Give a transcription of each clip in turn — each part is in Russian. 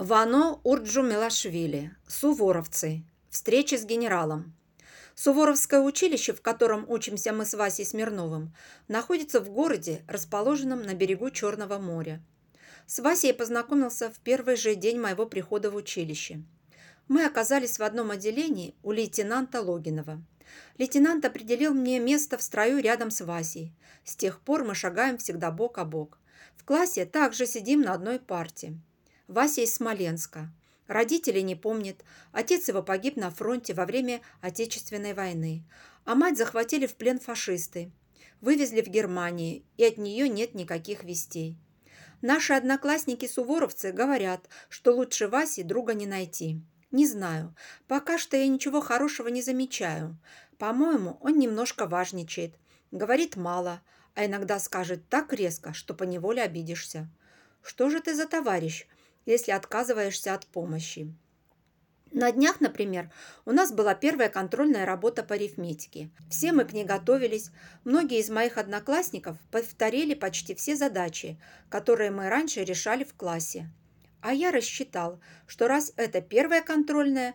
Вано Урджу Милашвили. Суворовцы. Встреча с генералом. Суворовское училище, в котором учимся мы с Васей Смирновым, находится в городе, расположенном на берегу Черного моря. С Васей познакомился в первый же день моего прихода в училище. Мы оказались в одном отделении у лейтенанта Логинова. Лейтенант определил мне место в строю рядом с Васей. С тех пор мы шагаем всегда бок о бок. В классе также сидим на одной парте. Вася из Смоленска. Родителей не помнит. Отец его погиб на фронте во время Отечественной войны. А мать захватили в плен фашисты. Вывезли в Германию, и от нее нет никаких вестей. Наши одноклассники-суворовцы говорят, что лучше Васи друга не найти. Не знаю. Пока что я ничего хорошего не замечаю. По-моему, он немножко важничает. Говорит мало, а иногда скажет так резко, что поневоле обидишься. Что же ты за товарищ, если отказываешься от помощи? На днях, например, у нас была первая контрольная работа по арифметике. Все мы к ней готовились. Многие из моих одноклассников повторили почти все задачи, которые мы раньше решали в классе. А я рассчитал, что раз это первая контрольная,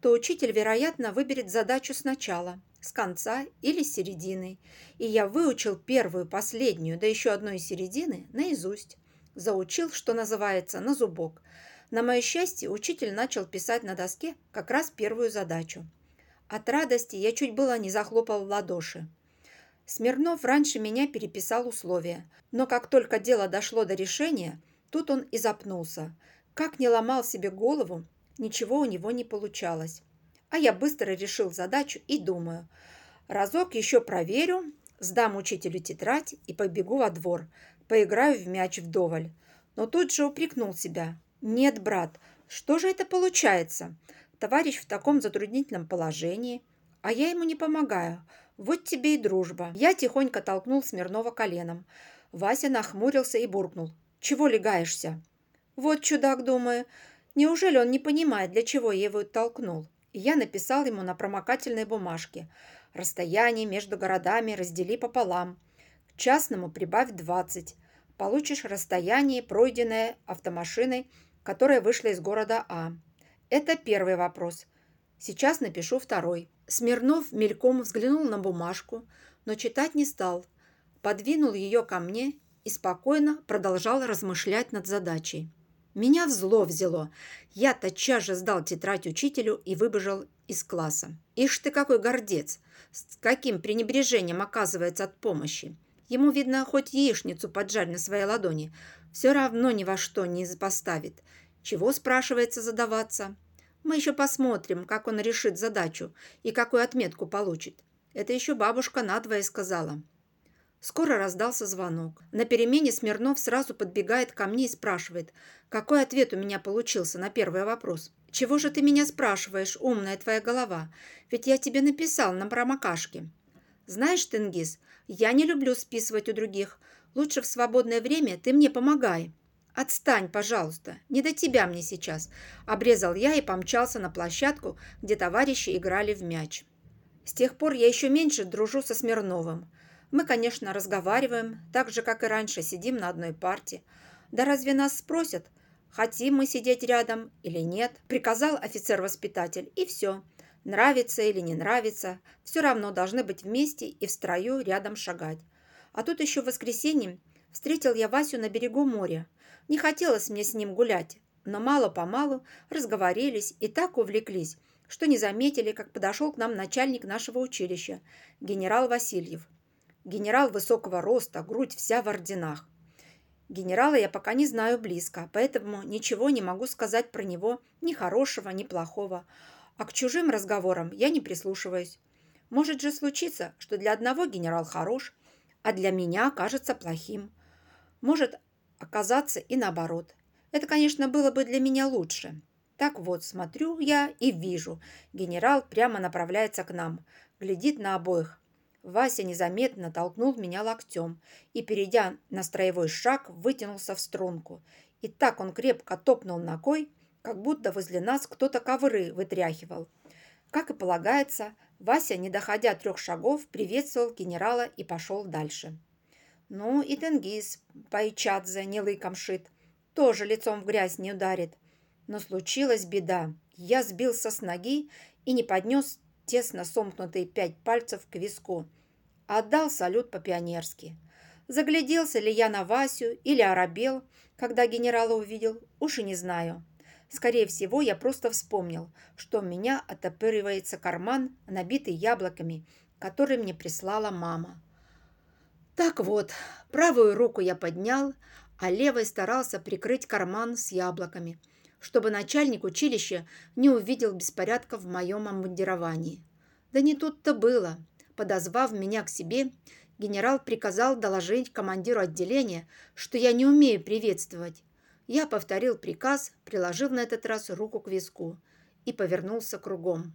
то учитель, вероятно, выберет задачу сначала, с конца или с середины. И я выучил первую, последнюю, да еще одну из середины наизусть. Заучил, что называется, на зубок. На мое счастье, учитель начал писать на доске как раз первую задачу. От радости я чуть было не захлопал в ладоши. Смирнов раньше меня переписал условия, но как только дело дошло до решения, тут он и запнулся. Как не ломал себе голову, ничего у него не получалось. А я быстро решил задачу и думаю, разок еще проверю, сдам учителю тетрадь и побегу во двор, поиграю в мяч вдоволь. Но тут же упрекнул себя. Нет, брат, что же это получается? Товарищ в таком затруднительном положении, а я ему не помогаю. Вот тебе и дружба. Я тихонько толкнул Смирнова коленом. Вася нахмурился и буркнул. Чего легаешься? Вот чудак, думаю. Неужели он не понимает, для чего я его толкнул? И я написал ему на промокательной бумажке. Расстояние между городами раздели пополам. Частному прибавь 20. Получишь расстояние, пройденное автомашиной, которая вышла из города А. Это первый вопрос. Сейчас напишу второй. Смирнов мельком взглянул на бумажку, но читать не стал. Подвинул ее ко мне и спокойно продолжал размышлять над задачей. Меня в зло взяло. Я тотчас же сдал тетрадь учителю и выбежал из класса. Ишь ты какой гордец! С каким пренебрежением оказывается от помощи. Ему, видно, хоть яичницу поджарь на своей ладони, все равно ни во что не поставит. Чего, спрашивается, задаваться? Мы еще посмотрим, как он решит задачу и какую отметку получит. Это еще бабушка надвое сказала. Скоро раздался звонок. На перемене Смирнов сразу подбегает ко мне и спрашивает, какой ответ у меня получился на первый вопрос. «Чего же ты меня спрашиваешь, умная твоя голова? Ведь я тебе написал на промокашке». «Знаешь, Тенгиз, я не люблю списывать у других. Лучше в свободное время ты мне помогай». «Отстань, пожалуйста, не до тебя мне сейчас», – обрезал я и помчался на площадку, где товарищи играли в мяч. С тех пор я еще меньше дружу со Смирновым. Мы, конечно, разговариваем, так же, как и раньше, сидим на одной парте. Да разве нас спросят, хотим мы сидеть рядом или нет? Приказал офицер-воспитатель, и все. Нравится или не нравится, все равно должны быть вместе и в строю рядом шагать. А тут еще в воскресенье встретил я Васю на берегу моря. Не хотелось мне с ним гулять, но мало-помалу разговорились и так увлеклись, что не заметили, как подошел к нам начальник нашего училища, генерал Васильев. Генерал высокого роста, грудь вся в орденах. Генерала я пока не знаю близко, поэтому ничего не могу сказать про него ни хорошего, ни плохого. А к чужим разговорам я не прислушиваюсь. Может же случиться, что для одного генерал хорош, а для меня окажется плохим. Может оказаться и наоборот. Это, конечно, было бы для меня лучше. Так вот, смотрю я и вижу. Генерал прямо направляется к нам, глядит на обоих, Вася незаметно толкнул меня локтем и, перейдя на строевой шаг, вытянулся в струнку. И так он крепко топнул ногой, как будто возле нас кто-то ковры вытряхивал. Как и полагается, Вася, не доходя трех шагов, приветствовал генерала и пошел дальше. Ну и Тенгиз, Пайчадзе, не лыком шит, тоже лицом в грязь не ударит. Но случилась беда. Я сбился с ноги и не поднес тесно сомкнутые пять пальцев к виску. Отдал салют по-пионерски. Загляделся ли я на Васю или оробел, когда генерала увидел, уж и не знаю. Скорее всего, я просто вспомнил, что у меня отопыривается карман, набитый яблоками, который мне прислала мама. Так вот, правую руку я поднял, а левой старался прикрыть карман с яблоками, чтобы начальник училища не увидел беспорядка в моем обмундировании. Да не тут-то было. Подозвав меня к себе, генерал приказал доложить командиру отделения, что я не умею приветствовать. Я повторил приказ, приложив на этот раз руку к виску, и повернулся кругом.